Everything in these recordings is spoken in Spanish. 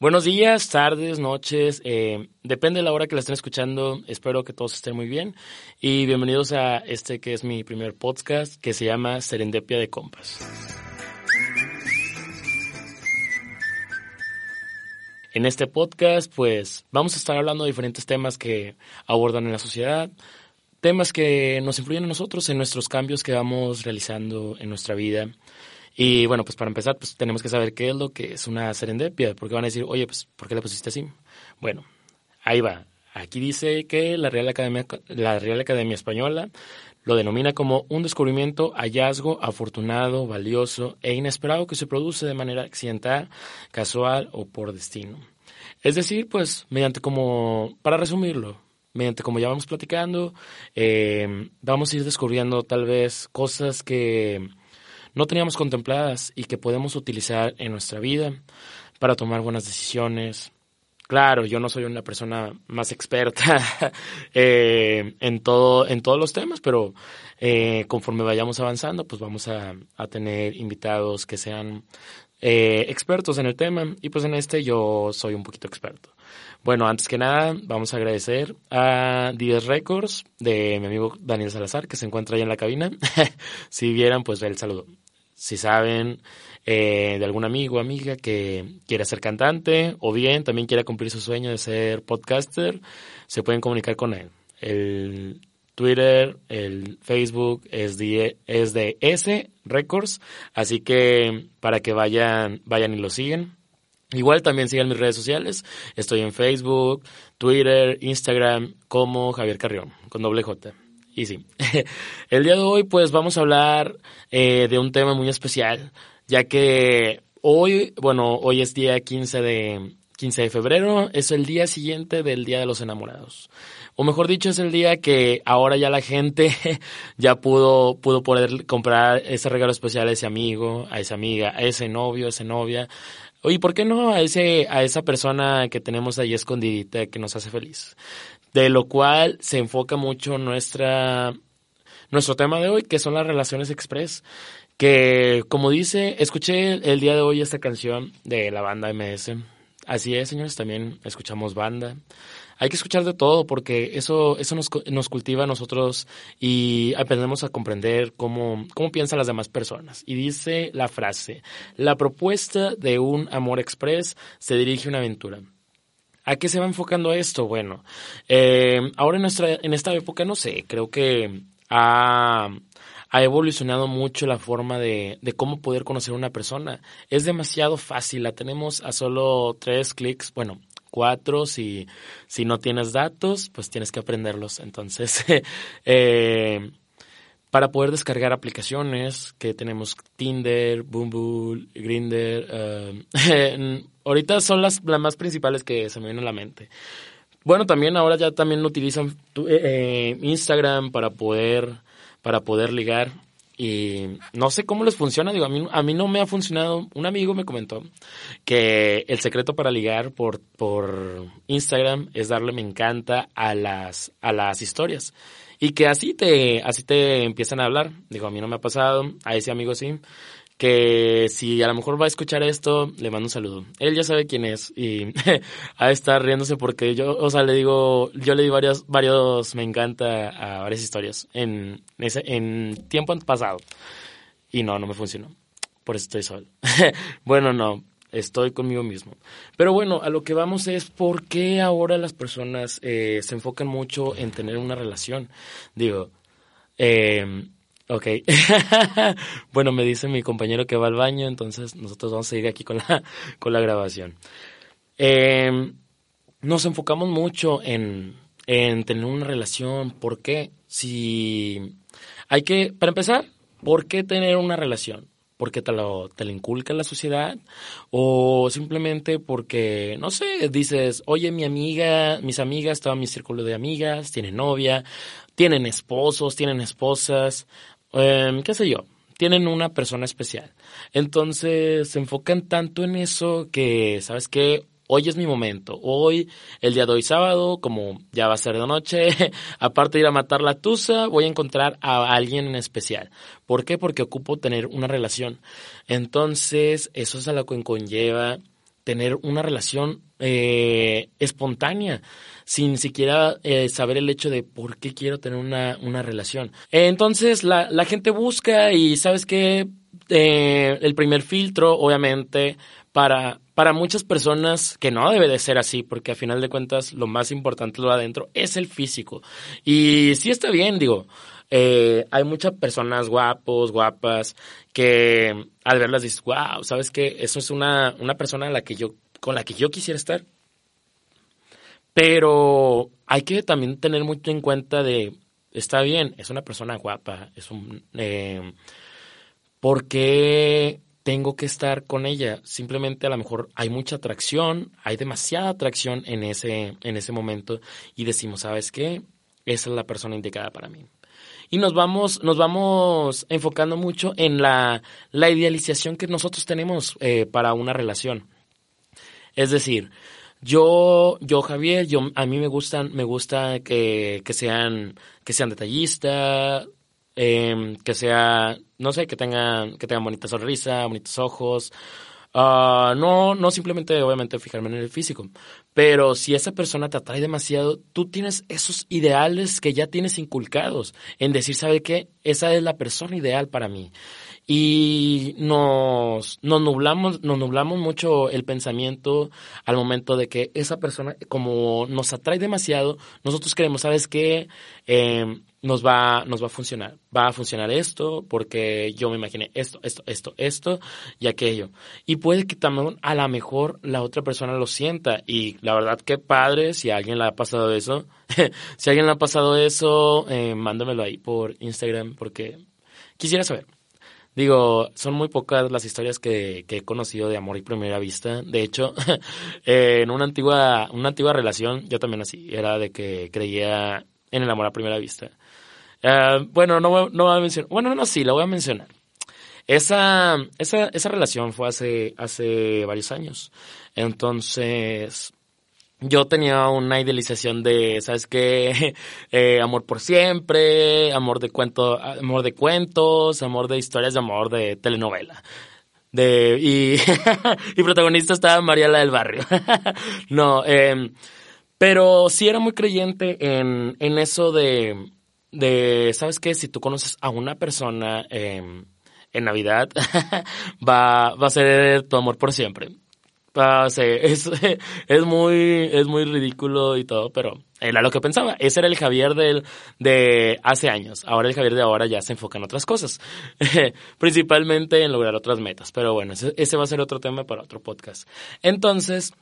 Buenos días, tardes, noches, eh, depende de la hora que la estén escuchando. Espero que todos estén muy bien y bienvenidos a este que es mi primer podcast que se llama Serendipia de Compas. En este podcast, pues vamos a estar hablando de diferentes temas que abordan en la sociedad, temas que nos influyen a nosotros en nuestros cambios que vamos realizando en nuestra vida y bueno, pues para empezar, pues tenemos que saber qué es lo que es una serendipia, porque van a decir, oye, pues, ¿por qué le pusiste así? Bueno, ahí va. Aquí dice que la Real Academia, la Real Academia Española lo denomina como un descubrimiento, hallazgo afortunado, valioso e inesperado que se produce de manera accidental, casual o por destino. Es decir, pues, mediante como, para resumirlo, mediante como ya vamos platicando, eh, vamos a ir descubriendo tal vez cosas que no teníamos contempladas y que podemos utilizar en nuestra vida para tomar buenas decisiones. Claro, yo no soy una persona más experta eh, en, todo, en todos los temas, pero eh, conforme vayamos avanzando, pues vamos a, tener invitados que sean eh, expertos en el tema y pues en este yo soy un poquito experto. Bueno, antes que nada, vamos a agradecer a 10 Records de mi amigo Daniel Salazar, que se encuentra ahí en la cabina. si vieran, pues el saludo. Si saben eh, de algún amigo o amiga que quiera ser cantante o bien también quiera cumplir su sueño de ser podcaster, se pueden comunicar con él. El Twitter, el Facebook es de, es de S Records, así que para que vayan, vayan y lo siguen. Igual también sigan mis redes sociales. Estoy en Facebook, Twitter, Instagram como Javier Carrión, con doble J. Y sí, el día de hoy pues vamos a hablar eh, de un tema muy especial, ya que hoy, bueno, hoy es día 15 de, 15 de febrero, es el día siguiente del Día de los Enamorados. O mejor dicho, es el día que ahora ya la gente ya pudo, pudo poder comprar ese regalo especial a ese amigo, a esa amiga, a ese novio, a esa novia, Oye, ¿por qué no a ese, a esa persona que tenemos ahí escondidita que nos hace feliz? De lo cual se enfoca mucho nuestra, nuestro tema de hoy, que son las relaciones express. Que, como dice, escuché el día de hoy esta canción de la banda MS. Así es, señores, también escuchamos banda hay que escuchar de todo porque eso, eso nos, nos cultiva a nosotros y aprendemos a comprender cómo, cómo piensan las demás personas. Y dice la frase, la propuesta de un amor express se dirige a una aventura. ¿A qué se va enfocando esto? Bueno, eh, ahora en, nuestra, en esta época, no sé, creo que ha, ha evolucionado mucho la forma de, de, cómo poder conocer a una persona. Es demasiado fácil, la tenemos a solo tres clics, bueno, cuatro. Si, si no tienes datos, pues tienes que aprenderlos. Entonces, eh, para poder descargar aplicaciones que tenemos Tinder, Bumble, Grinder, eh, ahorita son las, las más principales que se me vienen a la mente. Bueno, también ahora ya también utilizan eh, Instagram para poder para poder ligar y no sé cómo les funciona, digo, a mí, a mí no me ha funcionado. Un amigo me comentó que el secreto para ligar por, por Instagram es darle me encanta a las, a las historias. Y que así te, así te empiezan a hablar. Digo, a mí no me ha pasado, a ese amigo sí que si a lo mejor va a escuchar esto, le mando un saludo. Él ya sabe quién es y a de estar riéndose porque yo, o sea, le digo, yo le di varios, varios, me encanta a varias historias en, ese, en tiempo pasado. Y no, no me funcionó. Por eso estoy solo. bueno, no, estoy conmigo mismo. Pero bueno, a lo que vamos es por qué ahora las personas eh, se enfocan mucho en tener una relación. Digo, eh, Ok. bueno, me dice mi compañero que va al baño, entonces nosotros vamos a seguir aquí con la, con la grabación. Em, nos enfocamos mucho en, en tener una relación. ¿Por qué? Si hay que, para empezar, ¿por qué tener una relación? Porque te lo, te lo inculca la sociedad o simplemente porque, no sé, dices, oye, mi amiga, mis amigas, todo mi círculo de amigas, tienen novia, tienen esposos, tienen esposas, eh, qué sé yo, tienen una persona especial. Entonces se enfocan tanto en eso que, ¿sabes qué? Hoy es mi momento. Hoy, el día de hoy sábado, como ya va a ser de noche, aparte de ir a matar la tusa, voy a encontrar a alguien en especial. ¿Por qué? Porque ocupo tener una relación. Entonces, eso es a lo que conlleva tener una relación eh, espontánea, sin siquiera eh, saber el hecho de por qué quiero tener una, una relación. Entonces la, la gente busca y sabes que eh, el primer filtro, obviamente, para, para muchas personas que no debe de ser así, porque a final de cuentas lo más importante lo de adentro es el físico. Y sí está bien, digo, eh, hay muchas personas guapos, guapas, que al verlas dices, wow, ¿sabes qué? Eso es una, una persona la que yo, con la que yo quisiera estar. Pero hay que también tener mucho en cuenta de, está bien, es una persona guapa, es un... Eh, ¿Por qué tengo que estar con ella? Simplemente a lo mejor hay mucha atracción, hay demasiada atracción en ese, en ese momento y decimos, ¿sabes qué? Esa es la persona indicada para mí y nos vamos, nos vamos enfocando mucho en la, la idealización que nosotros tenemos eh, para una relación. Es decir, yo, yo Javier, yo a mí me gustan, me gusta que, que sean, que sean detallistas, eh, que sea, no sé, que tengan, que tengan bonita sonrisa, bonitos ojos, Uh, no, no simplemente, obviamente, fijarme en el físico, pero si esa persona te atrae demasiado, tú tienes esos ideales que ya tienes inculcados en decir, ¿sabe qué? Esa es la persona ideal para mí. Y nos, nos nublamos, nos nublamos mucho el pensamiento al momento de que esa persona, como nos atrae demasiado, nosotros creemos, ¿sabes qué? Eh, nos va, nos va a funcionar. Va a funcionar esto porque yo me imaginé esto, esto, esto, esto y aquello. Y puede que también a lo mejor la otra persona lo sienta. Y la verdad que padre, si alguien le ha pasado eso, si alguien le ha pasado eso, eh, mándamelo ahí por Instagram porque quisiera saber. Digo, son muy pocas las historias que, que he conocido de amor y primera vista. De hecho, en una antigua, una antigua relación, yo también así, era de que creía en el amor a primera vista. Uh, bueno, no, no voy a mencionar. Bueno, no, sí, la voy a mencionar. Esa, esa, esa relación fue hace, hace varios años. Entonces, yo tenía una idealización de, ¿sabes qué? Eh, amor por siempre, amor de cuento, amor de cuentos, amor de historias de amor de telenovela. De, y, y protagonista estaba Mariela del Barrio. no, eh, pero sí era muy creyente en, en eso de, de, ¿sabes qué? Si tú conoces a una persona em, en Navidad, va, va a ser tu amor por siempre. Ah, es, es, muy, es muy ridículo y todo, pero era lo que pensaba. Ese era el Javier del, de hace años. Ahora el Javier de ahora ya se enfoca en otras cosas. Principalmente en lograr otras metas. Pero bueno, ese, va a ser otro tema para otro podcast. Entonces,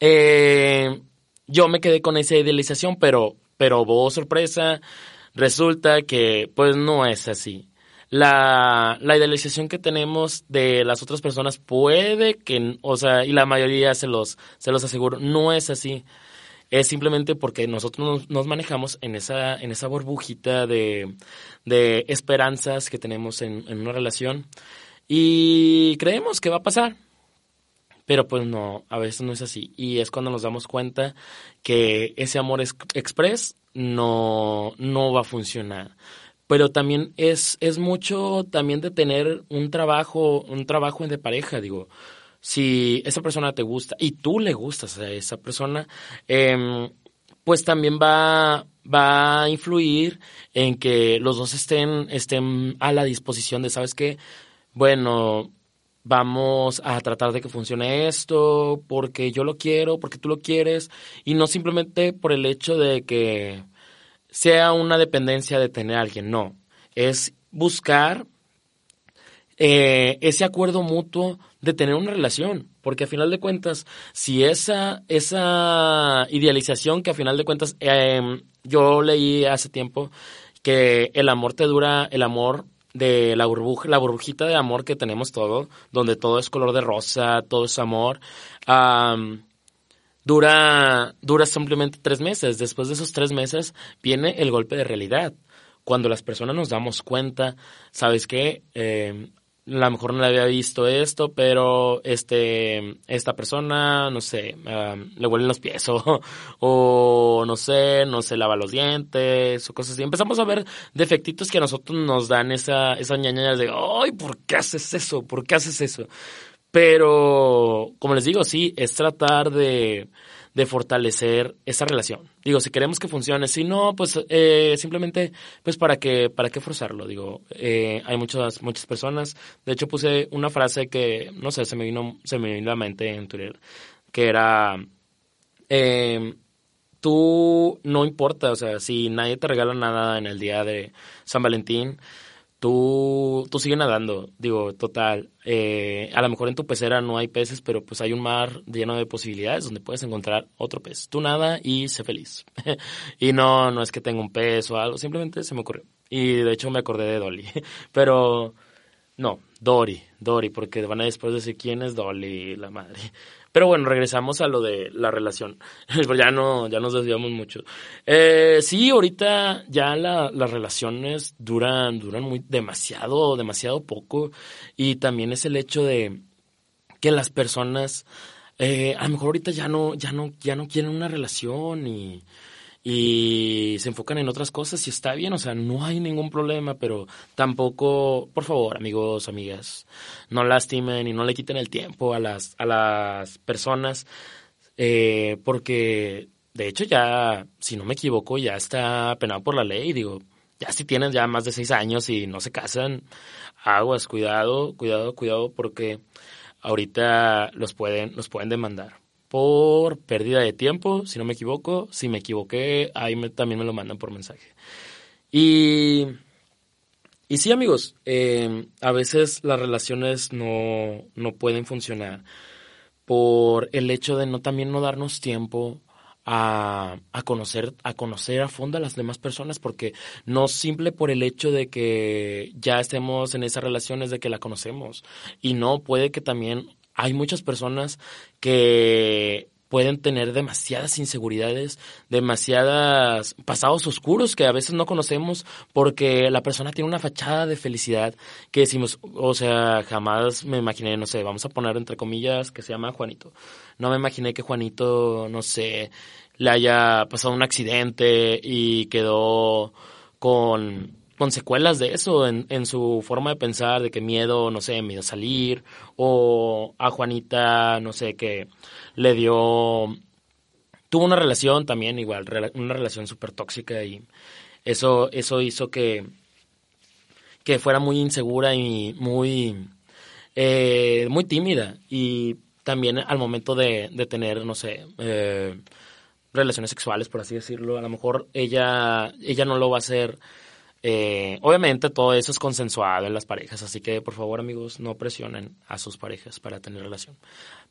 eh, yo me quedé con esa idealización, pero, pero, vos sorpresa, resulta que pues no es así. La, la idealización que tenemos de las otras personas puede que, o sea, y la mayoría se los, se los aseguro, no es así. Es simplemente porque nosotros nos, manejamos en esa, en esa burbujita de, de esperanzas que tenemos en, una relación y creemos que va a pasar pero pues no, a veces no es así. Y es cuando nos damos cuenta que ese amor express no, no va a funcionar. Pero también es, es mucho también de tener un trabajo, un trabajo de pareja, digo. Si esa persona te gusta y tú le gustas a esa persona, eh, pues también va, va a influir en que los dos estén, estén a la disposición de, ¿sabes qué? Bueno, vamos a tratar de que funcione esto porque yo lo quiero, porque tú lo quieres, y no simplemente por el hecho de que sea una dependencia de tener a alguien, no, es buscar eh, ese acuerdo mutuo de tener una relación, porque a final de cuentas, si esa, esa idealización que a final de cuentas em, yo leí hace tiempo que el amor te dura, el amor de la burbuja, la burbujita de amor que tenemos todo, donde todo es color de rosa, todo es amor, dura, dura simplemente tres meses. Después de esos tres meses viene el golpe de realidad. Cuando las personas nos damos cuenta, ¿sabes qué? Eh, a lo mejor no le había visto esto, pero este, esta persona, no sé, le huelen los pies o, o, no sé, no se lava los dientes o cosas así. Empezamos a ver defectitos que a nosotros nos dan esa, esa ñaña de, ay, ¿por qué haces eso? ¿Por qué haces eso? Pero, como les digo, sí, es tratar de, de fortalecer esa relación. Digo, si queremos que funcione, si no, pues eh, simplemente, pues para qué, para qué forzarlo. Digo, eh, hay muchas, muchas personas. De hecho, puse una frase que, no sé, se me vino, se me vino a la mente en Twitter, que era, eh, tú no importa, o sea, si nadie te regala nada en el día de San Valentín, tú, tú sigues nadando, digo, total. Eh, a lo mejor en tu pecera no hay peces, pero pues hay un mar lleno de posibilidades donde puedes encontrar otro pez. Tú nada y sé feliz. y no, no es que tenga un pez o algo, simplemente se me ocurrió. Y de hecho me acordé de Dolly. pero no, Dory, Dory, porque van a después decir quién es Dolly, la madre. Pero bueno, regresamos a lo de la relación. ya no, ya nos desviamos mucho. Eh, sí, ahorita ya las relaciones duran, duran muy demasiado, demasiado poco. Y también es el hecho de que las personas, eh, a lo mejor ahorita ya no, ya no, ya no quieren una relación y y se enfocan en otras cosas y está bien, o sea, no hay ningún problema, pero tampoco, por favor, amigos, amigas, no lastimen y no le quiten el tiempo a las, a las personas, eh, porque de hecho ya, si no me equivoco, ya está penado por la ley, digo, ya si tienen ya más de seis años y no se casan, aguas, cuidado, cuidado, cuidado, porque ahorita los pueden, los pueden demandar por pérdida de tiempo, si no me equivoco. Si me equivoqué, ahí también me lo mandan por mensaje. Y, y sí, amigos, em, a veces las relaciones no, no pueden funcionar por el hecho de no también no darnos tiempo a, a, conocer, a conocer a fondo a las demás personas, porque no simple por el hecho de que ya estemos en esas relaciones de que la conocemos. Y no, puede que también hay muchas personas que pueden tener demasiadas inseguridades, demasiadas pasados oscuros que a veces no conocemos porque la persona tiene una fachada de felicidad que decimos, o sea, jamás me imaginé, no sé, vamos a poner entre comillas que se llama Juanito. No me imaginé que Juanito, no sé, le haya pasado un accidente y quedó con con secuelas de eso en, en, su forma de pensar, de que miedo, no sé, miedo a salir, o a Juanita, no sé, que le dio, tuvo una relación también igual, una relación súper tóxica y eso, eso hizo que, que fuera muy insegura y muy, eh, muy tímida y también al momento de, tener, no sé, eh, relaciones sexuales, por así decirlo, a lo mejor ella, ella no lo va a hacer eh, obviamente todo eso es consensuado en las parejas, así que por favor amigos no presionen a sus parejas para tener relación.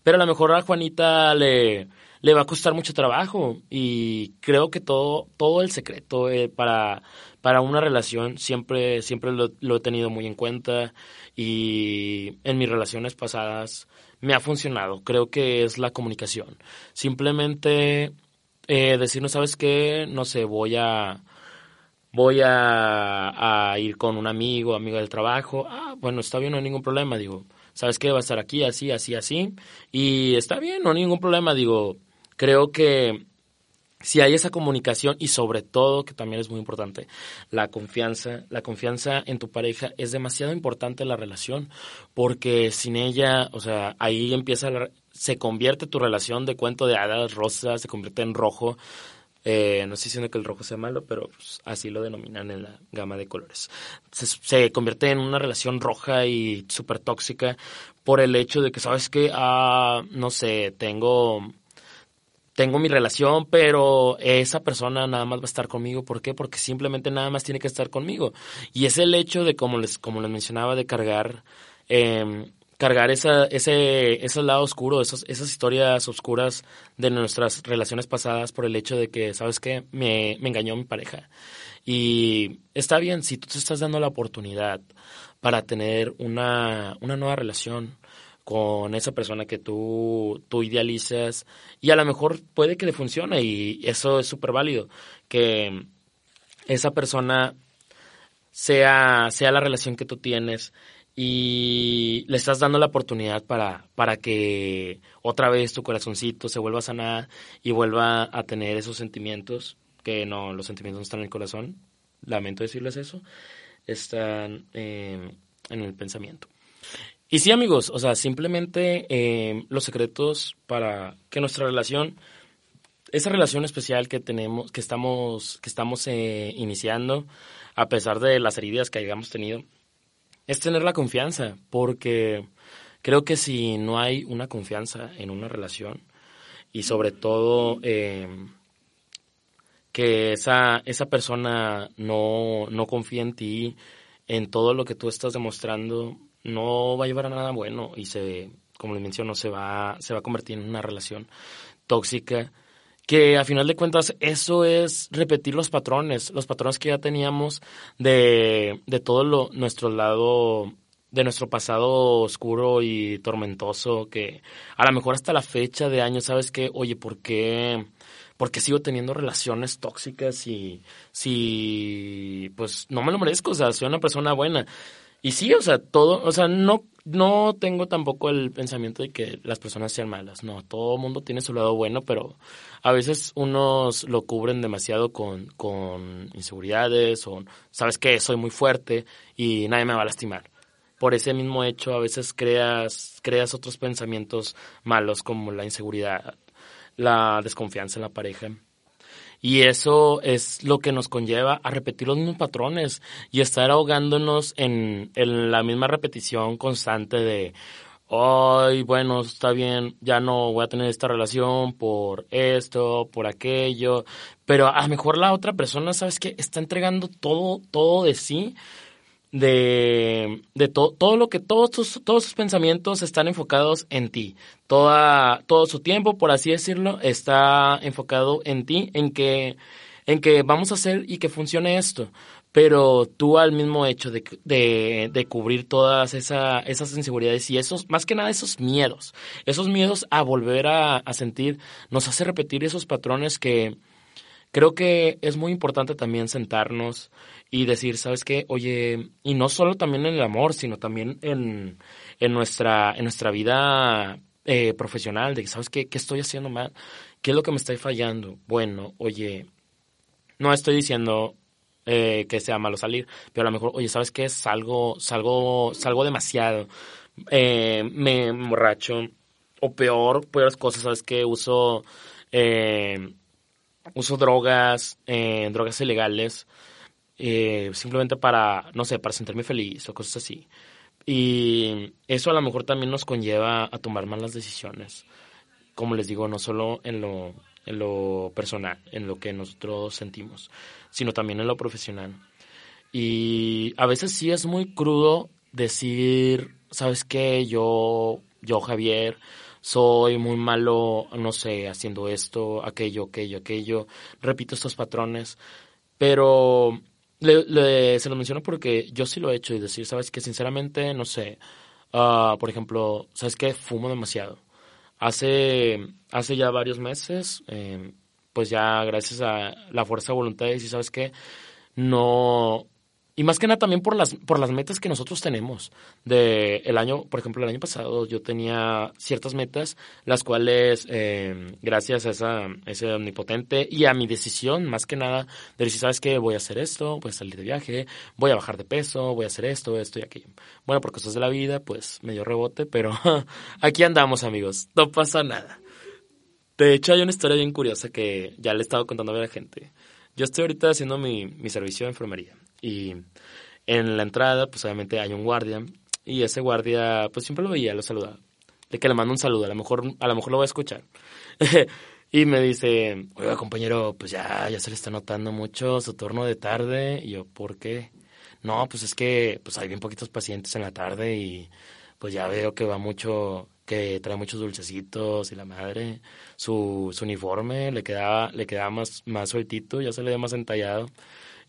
Pero a lo mejor a Juanita le, le va a costar mucho trabajo y creo que todo, todo el secreto eh, para, para una relación siempre, siempre lo, he tenido muy en cuenta y en mis relaciones pasadas me ha funcionado. Creo que es la comunicación. Simplemente eh, decir, no sabes qué, no sé, voy a voy a, ir con un amigo, amigo del trabajo, ah, bueno, está bien, no hay ningún problema, digo, ¿sabes qué? Va a estar aquí, así, así, así, y está bien, no hay ningún problema, digo, creo que si hay esa comunicación y sobre todo, que también es muy importante, la confianza, la confianza en tu pareja es demasiado importante en la relación, porque sin ella, o sea, ahí empieza, se convierte tu relación de cuento de hadas rosa, se convierte en rojo, eh, no estoy diciendo que el rojo sea malo, pero pues, así lo denominan en la gama de colores. Se, convierte en una relación roja y súper tóxica por el hecho de que, ¿sabes que ah, no sé, tengo tengo mi relación, pero esa persona nada más va a estar conmigo. ¿Por qué? Porque simplemente nada más tiene que estar conmigo. Y es el hecho de, como les, como les mencionaba, de cargar eh, cargar esa, ese, ese lado oscuro, esas, historias oscuras de nuestras relaciones pasadas por el hecho de que, ¿sabes qué? Me, me engañó mi pareja. Y está bien, si tú te estás dando la oportunidad para tener una, una nueva relación con esa persona que tú, tú idealizas y a lo mejor puede que le funcione y eso es súper válido, que esa persona sea, sea la relación que tú tienes y le estás dando la oportunidad para, para que otra vez tu corazoncito se vuelva a sanar y vuelva a tener esos sentimientos, que no, los sentimientos no están en el corazón, lamento decirles eso, están eh, en el pensamiento. y sí, amigos, o sea, simplemente eh, los secretos para que nuestra relación, esa relación especial que tenemos, que estamos, que estamos eh, iniciando, a pesar de las heridas que hayamos tenido, es tener la confianza, porque creo que si no hay una confianza en una relación, y sobre todo eh, que esa, esa persona no, no confía en ti, en todo lo que tú estás demostrando, no va a llevar a nada bueno y se, como le menciono, se va, se va a convertir en una relación tóxica que a final de cuentas eso es repetir los patrones, los patrones que ya teníamos de, de todo lo, nuestro lado, de nuestro pasado oscuro y tormentoso, que a lo mejor hasta la fecha de años, ¿sabes qué? Oye, ¿por qué? porque sigo teniendo relaciones tóxicas y si pues no me lo merezco, o sea, soy una persona buena. Y sí, o sea, todo, o sea, no, no tengo tampoco el pensamiento de que las personas sean malas, no, todo mundo tiene su lado bueno, pero a veces unos lo cubren demasiado con, con inseguridades o, ¿sabes qué? Soy muy fuerte y nadie me va a lastimar. Por ese mismo hecho, a veces creas, creas otros pensamientos malos como la inseguridad, la desconfianza en la pareja. Y eso es lo que nos conlleva a repetir los mismos patrones y estar ahogándonos en, en la misma repetición constante de, ay, bueno, está bien, ya no voy a tener esta relación por esto, por aquello, pero a lo mejor la otra persona, ¿sabes qué? Está entregando todo, todo de sí de, de todo lo que todos sus, todos sus pensamientos están enfocados en ti. Toda, todo su tiempo, por así decirlo, está enfocado en ti, en que, en que vamos a hacer y que funcione esto. Pero tú al mismo hecho de, de, de cubrir todas esa, esas inseguridades y esos, más que nada esos miedos, esos miedos a volver a, a sentir, nos hace repetir esos patrones que, creo que es muy importante también sentarnos y decir, ¿sabes qué? Oye, y no solo también en el amor, sino también en, en, nuestra, en nuestra vida eh, profesional, de ¿sabes qué? ¿Qué estoy haciendo mal? ¿Qué es lo que me está fallando? Bueno, oye, no estoy diciendo eh, que sea malo salir, pero a lo mejor, oye, ¿sabes qué? Salgo, salgo, salgo demasiado, eh, me emborracho, o peor, peores cosas, ¿sabes qué? Uso, uso drogas, drogas ilegales, eh, simplemente para, no sé, para sentirme feliz o cosas así. Y eso a lo mejor también nos conlleva a tomar malas decisiones. Como les digo, no solo en lo, en lo personal, en lo que nosotros sentimos, sino también en lo profesional. Y a veces sí es muy crudo decir, ¿sabes qué? Yo, yo Javier, soy muy malo, no sé, haciendo esto, aquello, aquello, aquello. Repito estos patrones. Pero le, se lo menciono porque yo sí lo he hecho y decir, sabes que sinceramente, no sé, uh, por ejemplo, sabes que fumo demasiado. Hace, hace ya varios meses, eh, pues ya gracias a la fuerza de voluntad, y sabes que no, y más que nada también por las, por las metas que nosotros tenemos. De el año, por ejemplo, el año pasado yo tenía ciertas metas, las cuales, eh, gracias a esa, ese omnipotente y a mi decisión, más que nada, de decir, ¿sabes qué? Voy a hacer esto, voy a salir de viaje, voy a bajar de peso, voy a hacer esto, esto y aquello. Bueno, por cosas de la vida, pues me dio rebote, pero aquí andamos, amigos. No pasa nada. De hecho, hay una historia bien curiosa que ya le he estado contando a la gente. Yo estoy ahorita haciendo mi, mi servicio de enfermería y en la entrada, pues obviamente hay un guardia. Y ese guardia, pues siempre lo veía, lo saludaba. De que le mando un saludo, a lo mejor, a lo mejor lo voy a escuchar. y me dice, oiga compañero, pues ya, ya se le está notando mucho su turno de tarde. Y yo, ¿por qué? No, pues es que pues hay bien poquitos pacientes en la tarde y pues ya veo que va mucho, que trae muchos dulcecitos y la madre, su, uniforme le quedaba, le quedaba más, más sueltito, ya se le ve más entallado.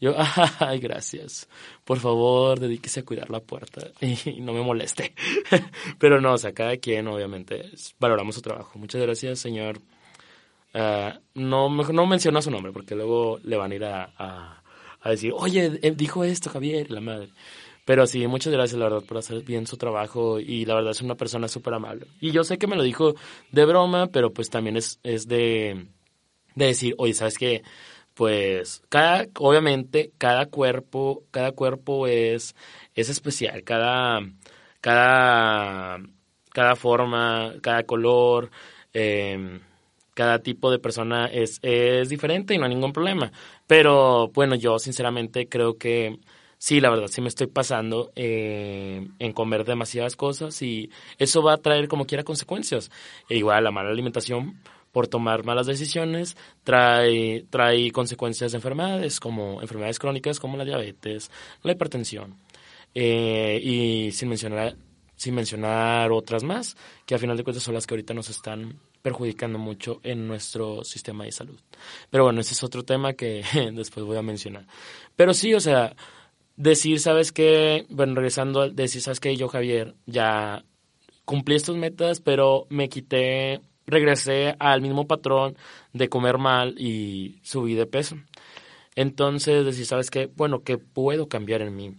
Yo, ay, gracias. Por favor, dedíquese a cuidar la puerta y no me moleste. Pero no, o sea, cada quien, obviamente, valoramos su trabajo. Muchas gracias, señor. Uh, no, no menciona su nombre porque luego le van a ir a, a, decir, oye, eh, dijo esto, Javier, la madre. Pero sí, muchas gracias, la verdad, por hacer bien su trabajo y la verdad es una persona súper amable. Y yo sé que me lo dijo de broma, pero pues también es, es de, de decir, oye, ¿sabes qué? pues cada, obviamente, cada cuerpo, cada cuerpo es, es especial, cada, cada, cada forma, cada color, em, cada tipo de persona es, es diferente y no hay ningún problema. Pero bueno, yo sinceramente creo que sí, la verdad, sí me estoy pasando eh, en comer demasiadas cosas y eso va a traer como quiera consecuencias. E igual la mala alimentación por tomar malas decisiones trae, trae consecuencias de enfermedades como enfermedades crónicas como la diabetes, la hipertensión eh, y sin mencionar sin mencionar otras más, que a final de cuentas son las que ahorita nos están perjudicando mucho en nuestro sistema de salud. Pero bueno, ese es otro tema que después voy a mencionar. Pero sí, o sea, decir, ¿sabes qué? Bueno, regresando al decir, ¿sabes qué? Yo, Javier, ya cumplí estas metas, pero me quité, regresé al mismo patrón de comer mal y subí de peso. Entonces, decir, ¿sabes qué? Bueno, ¿qué puedo cambiar en mí?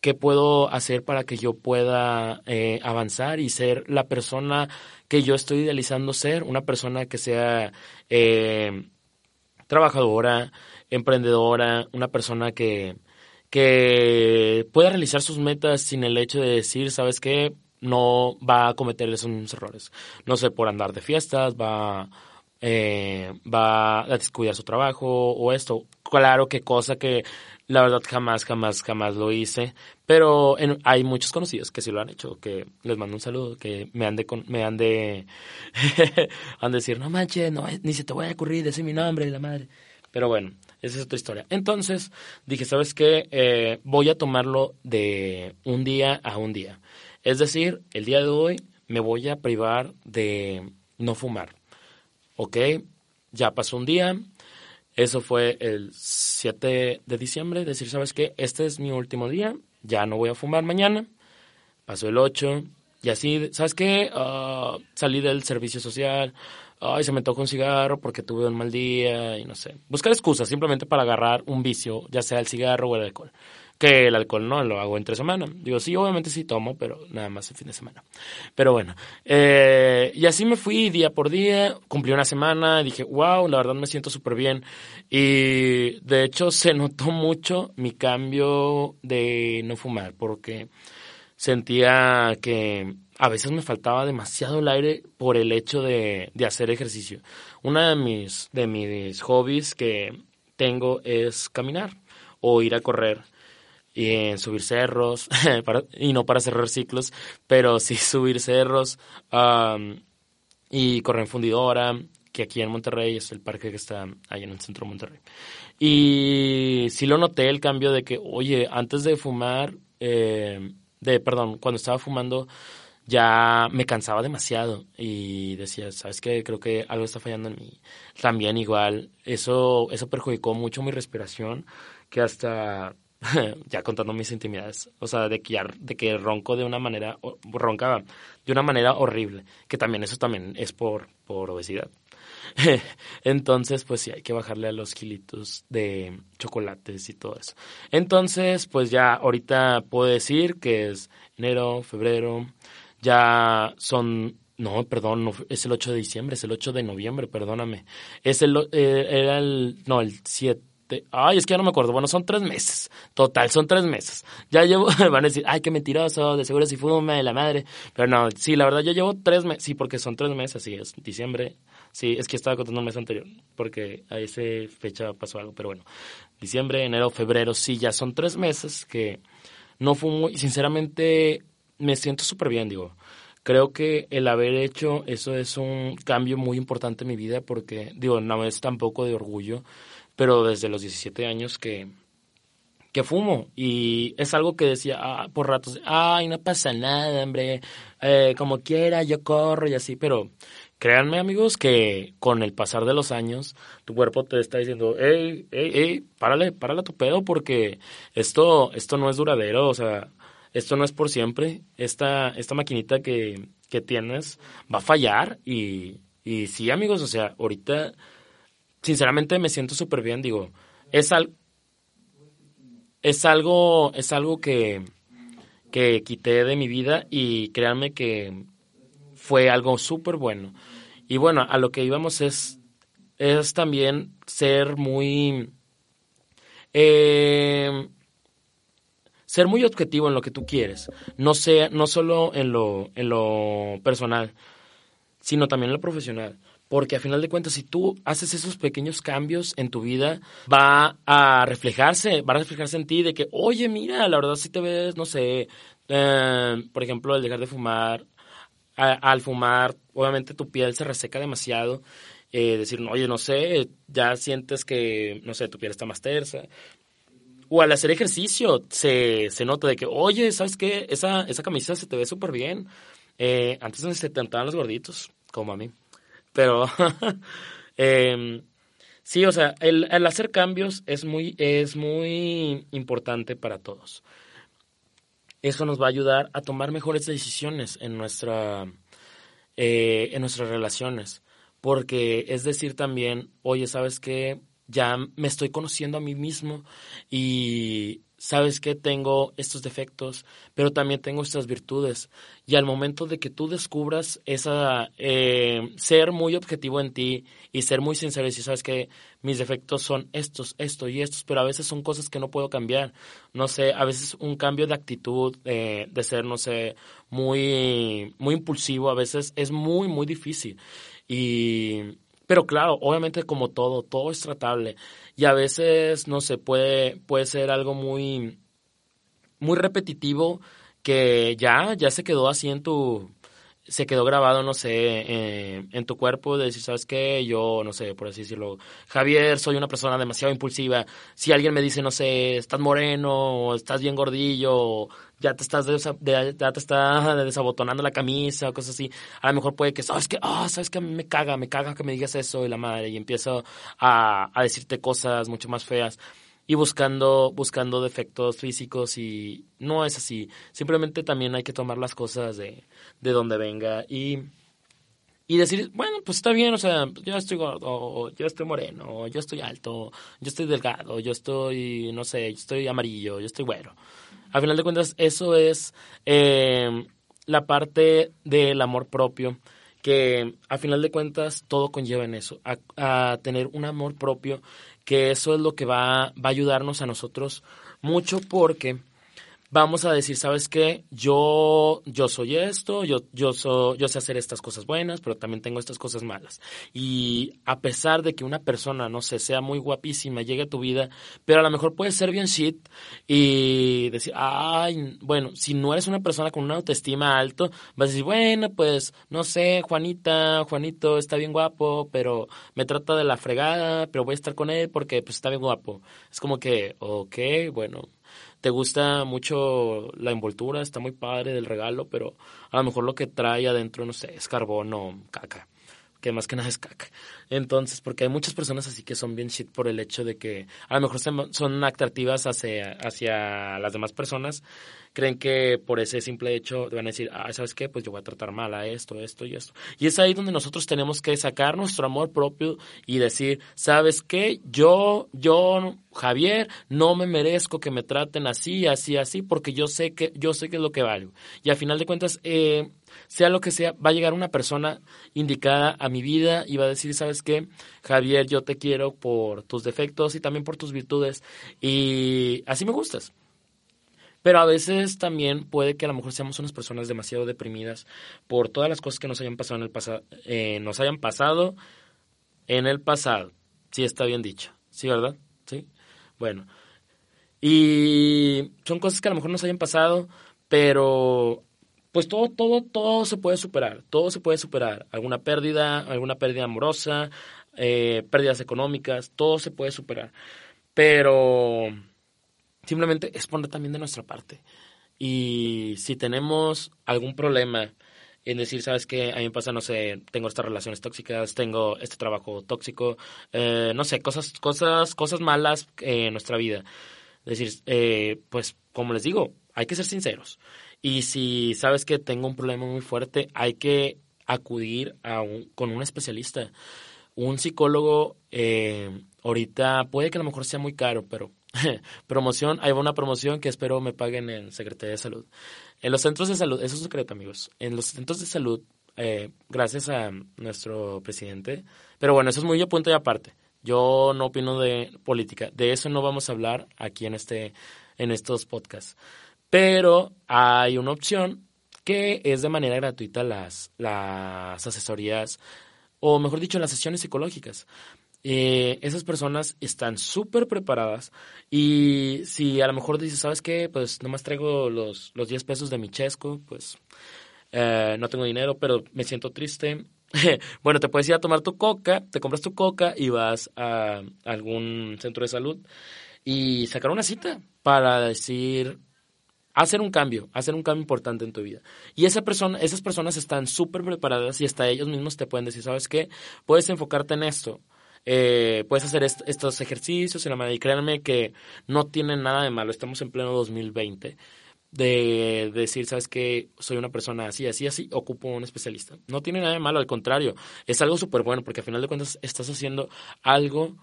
¿Qué puedo hacer para que yo pueda eh, avanzar y ser la persona que yo estoy idealizando ser? Una persona que sea eh, trabajadora, emprendedora, una persona que, que pueda realizar sus metas sin el hecho de decir, ¿sabes qué? No va a cometer esos errores. No sé, por andar de fiestas, va, eh, va a descuidar su trabajo o esto. Claro que cosa que la verdad jamás, jamás, jamás lo hice. Pero hay muchos conocidos que sí lo han hecho, que les mando un saludo, que me han de, me han de, han de decir, no manches, no, ni se te voy a ocurrir decir mi nombre y la madre. Pero bueno, esa es otra historia. Entonces dije, ¿sabes qué? Eh, voy a tomarlo de un día a un día. Es decir, el día de hoy me voy a privar de no fumar. ¿Ok? Ya pasó un día. Eso fue el 7 de diciembre. Decir, ¿sabes qué? Este es mi último día. Ya no voy a fumar mañana. Pasó el 8. Y así, ¿sabes qué? Uh, salí del servicio social ay, se me tocó un cigarro porque tuve un mal día y no sé. Buscar excusas simplemente para agarrar un vicio, ya sea el cigarro o el alcohol. Que el alcohol no lo hago entre semana. Digo, sí, obviamente sí tomo, pero nada más el fin de semana. Pero bueno, eh, y así me fui día por día, cumplí una semana, dije, wow, la verdad me siento súper bien. Y de hecho se notó mucho mi cambio de no fumar, porque sentía que a veces me faltaba demasiado el aire por el hecho de, hacer ejercicio. Uno de mis, de mis hobbies que tengo es caminar o ir a correr y subir cerros, y no para cerrar ciclos, pero sí subir cerros y correr en fundidora, que aquí en Monterrey es el parque que está ahí en el centro de Monterrey. Y sí lo noté el cambio de que, oye, antes de fumar, eh, de, perdón, cuando estaba fumando, ya me cansaba demasiado y decía, ¿sabes qué? Creo que algo está fallando en mí. También igual, eso, eso perjudicó mucho mi respiración, que hasta, ya contando mis intimidades, o sea, de que, de que ronco de una manera, roncaba de una manera horrible, que también eso también es por, por obesidad. Entonces, pues sí, hay que bajarle a los kilitos de chocolates y todo eso. Entonces, pues ya ahorita puedo decir que es enero, febrero, ya son no, perdón, es el 8 de diciembre, es el 8 de noviembre, perdóname. Es el, eh, era el, no, el 7. Ay, es que ya no me acuerdo. Bueno, son tres meses. Total, son tres meses. Ya llevo, van a decir, ay, qué mentiroso, de seguro si fuma de la madre. Pero no, sí, la verdad, yo llevo tres meses. Sí, porque son tres meses, sí, es diciembre. Sí, es que estaba contando un mes anterior, porque a esa fecha pasó algo. Pero bueno, diciembre, enero, febrero, sí, ya son tres meses que no fumo y sinceramente me siento súper bien, digo. Creo que el haber hecho eso es un cambio muy importante en mi vida porque, digo, no es tampoco de orgullo, pero desde los 17 años que, que fumo. Y es algo que decía ah, por ratos, ay, no pasa nada, hombre, eh, como quiera, yo corro y así, pero créanme amigos que con el pasar de los años tu cuerpo te está diciendo, hey, hey, hey, párale, párale tu pedo porque esto, esto no es duradero, o sea, esto no es por siempre, esta, esta maquinita que, que tienes va a fallar y, y sí, amigos, o sea, ahorita sinceramente me siento súper bien, digo, es, al, es algo, es algo que, que quité de mi vida y créanme que fue algo súper bueno. Y bueno, a lo que íbamos es, es también ser muy... Eh, ser muy objetivo en lo que tú quieres, no, sea, no solo en lo, en lo personal, sino también en lo profesional. Porque a final de cuentas, si tú haces esos pequeños cambios en tu vida, va a reflejarse, va a reflejarse en ti de que, oye, mira, la verdad si te ves, no sé, eh, por ejemplo, el dejar de fumar, al fumar, obviamente tu piel se reseca demasiado. Eh, decir, oye, no sé, ya sientes que, no sé, tu piel está más tersa. O al hacer ejercicio se, se nota de que, oye, ¿sabes qué? Esa, esa camisa se te ve súper bien. Eh, antes se te los gorditos, como a mí. Pero, em, sí, o sea, el, el, hacer cambios es muy, es muy importante para todos. Eso nos va a ayudar a tomar mejores decisiones en, nuestra, eh, en nuestras relaciones. Porque es decir también, oye, ¿sabes qué? Ya me estoy conociendo a mí mismo y sabes que tengo estos defectos, pero también tengo estas virtudes. Y al momento de que tú descubras esa, eh, ser muy objetivo en ti y ser muy sincero y decir, sabes que mis defectos son estos, esto y estos, pero a veces son cosas que no puedo cambiar. No sé, a veces un cambio de actitud, eh, de ser, no sé, muy, muy impulsivo, a veces es muy, muy difícil. Y pero claro, obviamente como todo, todo es tratable. Y a veces, no sé, puede, puede ser algo muy, muy repetitivo que ya, ya se quedó así en tu, se quedó grabado, no sé, eh, en tu cuerpo de decir, ¿sabes qué? Yo, no sé, por así decirlo, Javier, soy una persona demasiado impulsiva. Si alguien me dice, no sé, estás moreno, o estás bien gordillo, ya te estás ya te está desabotonando la camisa o cosas así, a lo mejor puede que, ¿sabes qué? Ah, ¿sabes qué? Me caga, me caga que me digas eso y la madre, y empiezo a, a decirte cosas mucho más feas y buscando, buscando defectos físicos y no es así. Simplemente también hay que tomar las cosas de, de donde venga y, y decir, bueno, pues está bien, o sea, yo estoy gordo, yo estoy moreno, yo estoy alto, yo estoy delgado, yo estoy, no sé, yo estoy amarillo, yo estoy güero. A final de cuentas, eso es eh, la parte del amor propio que a final de cuentas todo conlleva en eso, a, a, tener un amor propio que eso es lo que va, va a ayudarnos a nosotros mucho porque vamos a decir, ¿sabes qué? Yo, yo soy esto, yo, yo, soy, yo sé hacer estas cosas buenas, pero también tengo estas cosas malas. Y a pesar de que una persona, no sé, sea muy guapísima, llegue a tu vida, pero a lo mejor puede ser bien shit y decir, ay, bueno, si no eres una persona con una autoestima alto, vas a decir, bueno, pues, no sé, Juanita, Juanito está bien guapo, pero me trata de la fregada, pero voy a estar con él porque pues está bien guapo. Es como que, ok, bueno, te gusta mucho la envoltura, está muy padre del regalo, pero a lo mejor lo que trae adentro, no sé, es carbón o caca que más que nada es caca. Entonces, porque hay muchas personas así que son bien shit por el hecho de que a lo mejor son atractivas hacia, hacia las demás personas, creen que por ese simple hecho van a decir, ah, ¿sabes qué? Pues yo voy a tratar mal a esto, esto y esto. Y es ahí donde nosotros tenemos que sacar nuestro amor propio y decir, ¿sabes qué? Yo, yo, Javier, no me merezco que me traten así, así, así, porque yo sé que, yo sé que es lo que valgo. Y al final de cuentas, eh, sea lo que sea, va a llegar una persona indicada a mi vida y va a decir, ¿sabes qué? Javier, yo te quiero por tus defectos y también por tus virtudes y así me gustas. Pero a veces también puede que a lo mejor seamos unas personas demasiado deprimidas por todas las cosas que nos hayan pasado en el pasado, eh, nos hayan pasado en el pasado. Sí, está bien dicho. Sí, ¿verdad? Sí. Bueno. Y son cosas que a lo mejor nos hayan pasado, pero pues todo, todo, todo se puede superar, todo se puede superar. Alguna pérdida, alguna pérdida amorosa, eh, pérdidas económicas, todo se puede superar. Pero simplemente es poner también de nuestra parte. Y si tenemos algún problema en decir, sabes que a mí me pasa, no sé, tengo estas relaciones tóxicas, tengo este trabajo tóxico, eh, no sé, cosas, cosas, cosas malas en nuestra vida. Es decir, eh, pues como les digo, hay que ser sinceros. Y si sabes que tengo un problema muy fuerte, hay que acudir con un especialista. Un psicólogo, eh, ahorita puede que a lo mejor sea muy caro, pero promoción, hay una promoción que espero me paguen en Secretaría de Salud. En los centros de salud, eso es secreto amigos, en los centros de salud, eh, gracias a nuestro presidente, pero bueno, eso es muy a punto y aparte. Yo no opino de política, de eso no vamos a hablar aquí en este en estos podcasts. Pero hay una opción que es de manera gratuita las, las asesorías, o mejor dicho, las sesiones psicológicas. Eh, esas personas están súper preparadas y si a lo mejor dices, ¿sabes qué? Pues nomás traigo los, los 10 pesos de mi chesco, pues eh, no tengo dinero, pero me siento triste. bueno, te puedes ir a tomar tu coca, te compras tu coca y vas a algún centro de salud y sacar una cita para decir, hacer un cambio, hacer un cambio importante en tu vida. Y esa persona, esas personas están súper preparadas y hasta ellos mismos te pueden decir, ¿sabes qué? Puedes enfocarte en esto. Eh, puedes hacer estos ejercicios en la manera y créanme que no tienen nada de malo. Estamos en pleno 2020 de decir, sabes que soy una persona así, así, así, ocupo un especialista. No tiene nada de malo, al contrario, es algo súper bueno porque al final de cuentas estás haciendo algo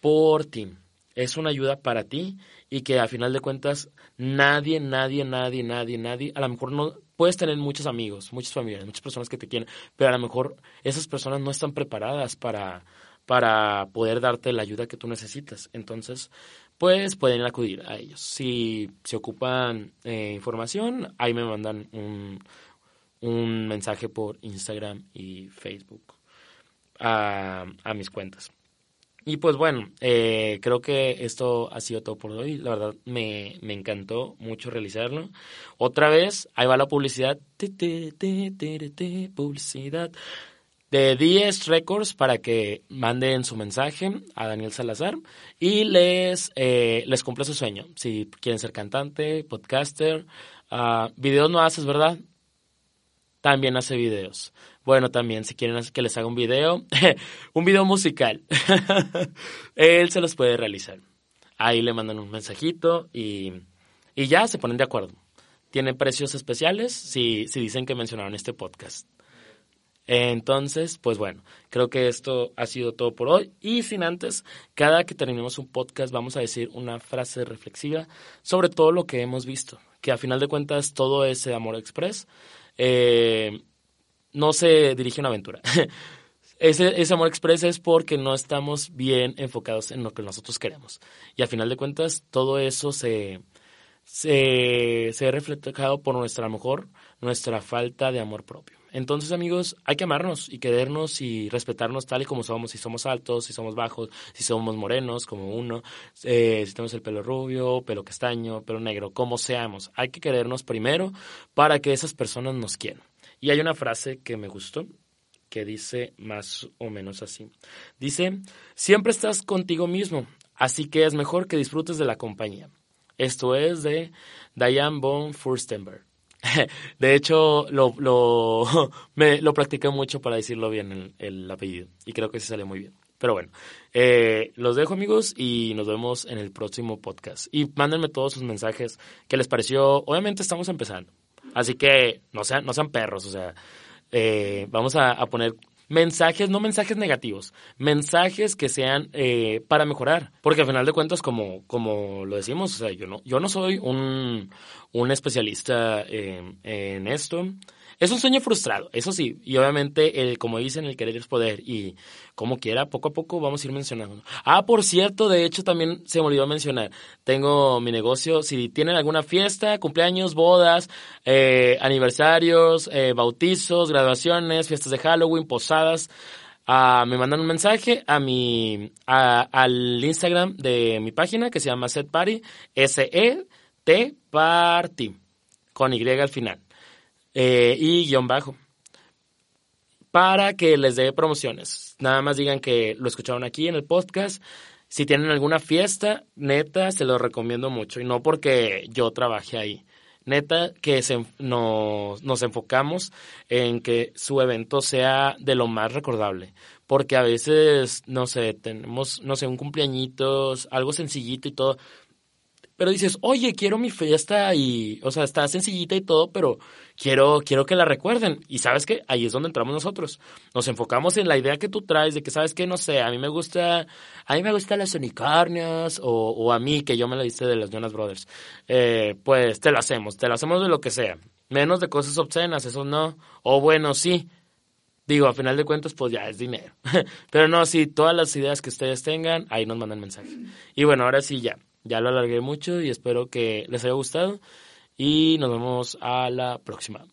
por ti. Es una ayuda para ti y que al final de cuentas nadie, nadie, nadie, nadie, nadie, a lo mejor no puedes tener muchos amigos, muchas familias, muchas personas que te quieren, pero a lo mejor esas personas no están preparadas para, para poder darte la ayuda que tú necesitas. Entonces, pues pueden acudir a ellos. Si se ocupan eh, información, ahí me mandan un, un, mensaje por Instagram y Facebook a, a mis cuentas. Y pues bueno, eh, creo que esto ha sido todo por hoy. La verdad, me, me encantó mucho realizarlo. Otra vez, ahí va la publicidad. Publicidad de 10 Records para que manden su mensaje a Daniel Salazar y les, eh, les cumple su sueño. Si quieren ser cantante, podcaster, uh, videos no haces, ¿verdad? También hace videos. Bueno, también si quieren que les haga un video, un video musical, él se los puede realizar. Ahí le mandan un mensajito y, y ya se ponen de acuerdo. Tiene precios especiales si, si dicen que mencionaron este podcast. Entonces, pues bueno, creo que esto ha sido todo por hoy. Y sin antes, cada que terminemos un podcast vamos a decir una frase reflexiva sobre todo lo que hemos visto. Que a final de cuentas todo ese amor express eh, no se dirige a una aventura. ese, amor express es porque no estamos bien enfocados en lo que nosotros queremos. Y a final de cuentas todo eso se, se, se ha reflejado por nuestra, mejor, nuestra falta de amor propio. Entonces, amigos, hay que amarnos y querernos y respetarnos tal y como somos. Si somos altos, si somos bajos, si somos morenos, como uno, eh, si tenemos el pelo rubio, pelo castaño, pelo negro, como seamos. Hay que querernos primero para que esas personas nos quieran. Y hay una frase que me gustó que dice más o menos así. Dice, siempre estás contigo mismo, así que es mejor que disfrutes de la compañía. Esto es de Diane von Furstenberg. De hecho, lo, lo, me, lo practiqué mucho para decirlo bien el, el, apellido y creo que se salió muy bien. Pero bueno, eh, los dejo amigos y nos vemos en el próximo podcast. Y mándenme todos sus mensajes que les pareció. Obviamente estamos empezando, así que no sean, no sean perros, o sea, eh, vamos a poner mensajes, no mensajes negativos, mensajes que sean eh, para mejorar. Porque al final de cuentas, como, como lo decimos, o sea, yo no, yo no soy un, un especialista en, en esto. Es un sueño frustrado, eso sí, y obviamente, el, como dicen, el querer es poder, y como quiera, poco a poco vamos a ir mencionando. Ah, por cierto, de hecho también se me olvidó mencionar, tengo mi negocio, si tienen alguna fiesta, cumpleaños, bodas, eh, aniversarios, eh, bautizos, graduaciones, fiestas de Halloween, posadas, ah, me mandan un mensaje a mi, al Instagram de mi página que se llama Set Party, S-E-T Party, con Y al final eh, y guion bajo para que les dé promociones. Nada más digan que lo escucharon aquí en el podcast. Si tienen alguna fiesta, neta, se lo recomiendo mucho. Y no porque yo trabaje ahí. Neta, que se, nos, nos enfocamos en que su evento sea de lo más recordable. Porque a veces, no sé, tenemos, no sé, un cumpleañitos, algo sencillito y todo pero dices, oye, quiero mi fiesta y, o sea, está sencillita y todo, pero quiero, quiero que la recuerden. Y sabes que ahí es donde entramos nosotros. Nos enfocamos en la idea que tú traes de que, sabes que, no sé, a mí me gusta, a mí me gustan las unicornias o, o a mí, que yo me la diste de los Jonas Brothers. Eh, pues te lo hacemos, te lo hacemos de lo que sea. Menos de cosas obscenas, eso no. O bueno, sí. Digo, a final de cuentas, pues ya es dinero. Pero no, sí, todas las ideas que ustedes tengan, ahí nos mandan mensaje. Y bueno, ahora sí ya Ya lo alargué mucho y espero que les haya gustado y nos vemos a la próxima.